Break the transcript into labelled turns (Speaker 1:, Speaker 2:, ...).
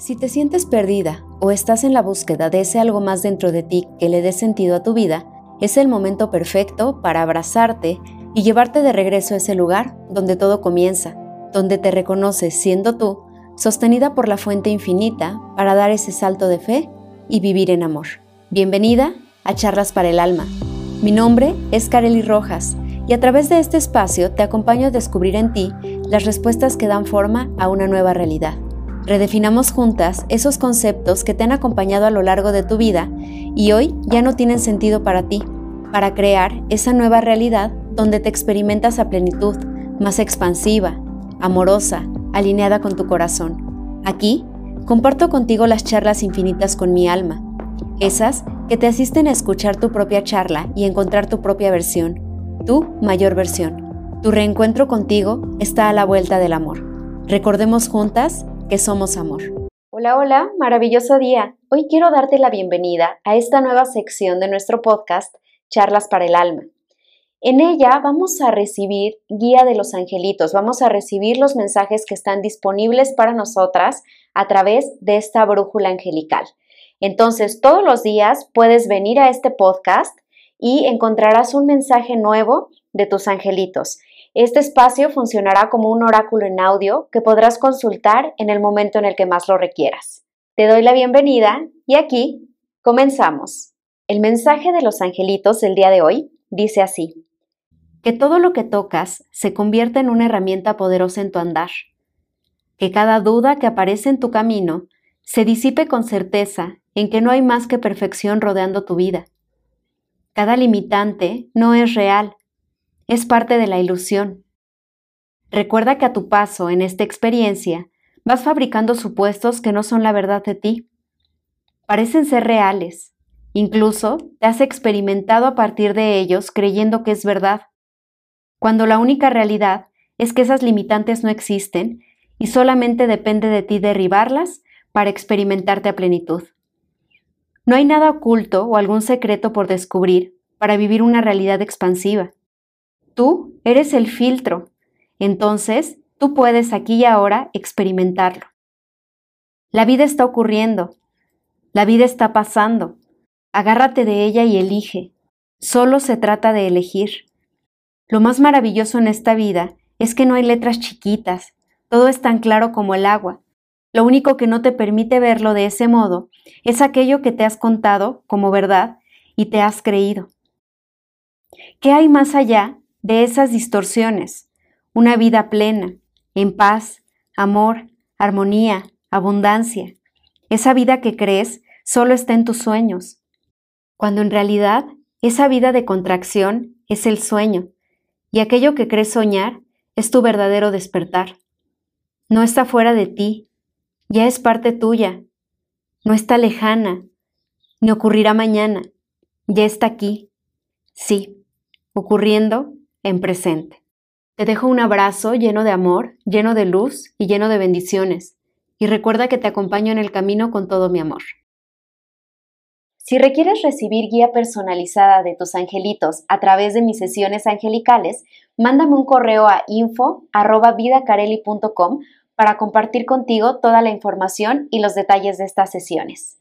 Speaker 1: Si te sientes perdida o estás en la búsqueda de ese algo más dentro de ti que le dé sentido a tu vida, es el momento perfecto para abrazarte y llevarte de regreso a ese lugar donde todo comienza, donde te reconoces siendo tú, sostenida por la fuente infinita para dar ese salto de fe y vivir en amor. Bienvenida a Charlas para el Alma. Mi nombre es Kareli Rojas y a través de este espacio te acompaño a descubrir en ti las respuestas que dan forma a una nueva realidad. Redefinamos juntas esos conceptos que te han acompañado a lo largo de tu vida y hoy ya no tienen sentido para ti, para crear esa nueva realidad donde te experimentas a plenitud, más expansiva, amorosa, alineada con tu corazón. Aquí comparto contigo las charlas infinitas con mi alma, esas que te asisten a escuchar tu propia charla y encontrar tu propia versión, tu mayor versión. Tu reencuentro contigo está a la vuelta del amor. Recordemos juntas que somos amor. Hola, hola, maravilloso día. Hoy quiero darte la bienvenida a esta nueva sección de nuestro podcast, Charlas para el Alma. En ella vamos a recibir guía de los angelitos, vamos a recibir los mensajes que están disponibles para nosotras a través de esta brújula angelical. Entonces, todos los días puedes venir a este podcast y encontrarás un mensaje nuevo de tus angelitos. Este espacio funcionará como un oráculo en audio que podrás consultar en el momento en el que más lo requieras. Te doy la bienvenida y aquí comenzamos. El mensaje de los angelitos del día de hoy dice así. Que todo lo que tocas se convierta en una herramienta poderosa en tu andar. Que cada duda que aparece en tu camino se disipe con certeza en que no hay más que perfección rodeando tu vida. Cada limitante no es real es parte de la ilusión. Recuerda que a tu paso en esta experiencia vas fabricando supuestos que no son la verdad de ti. Parecen ser reales. Incluso te has experimentado a partir de ellos creyendo que es verdad, cuando la única realidad es que esas limitantes no existen y solamente depende de ti derribarlas para experimentarte a plenitud. No hay nada oculto o algún secreto por descubrir para vivir una realidad expansiva. Tú eres el filtro. Entonces, tú puedes aquí y ahora experimentarlo. La vida está ocurriendo. La vida está pasando. Agárrate de ella y elige. Solo se trata de elegir. Lo más maravilloso en esta vida es que no hay letras chiquitas. Todo es tan claro como el agua. Lo único que no te permite verlo de ese modo es aquello que te has contado como verdad y te has creído. ¿Qué hay más allá de esas distorsiones, una vida plena, en paz, amor, armonía, abundancia. Esa vida que crees solo está en tus sueños, cuando en realidad esa vida de contracción es el sueño, y aquello que crees soñar es tu verdadero despertar. No está fuera de ti, ya es parte tuya, no está lejana, ni ocurrirá mañana, ya está aquí, sí, ocurriendo en presente. Te dejo un abrazo lleno de amor, lleno de luz y lleno de bendiciones. Y recuerda que te acompaño en el camino con todo mi amor. Si requieres recibir guía personalizada de tus angelitos a través de mis sesiones angelicales, mándame un correo a info@vidacareli.com para compartir contigo toda la información y los detalles de estas sesiones.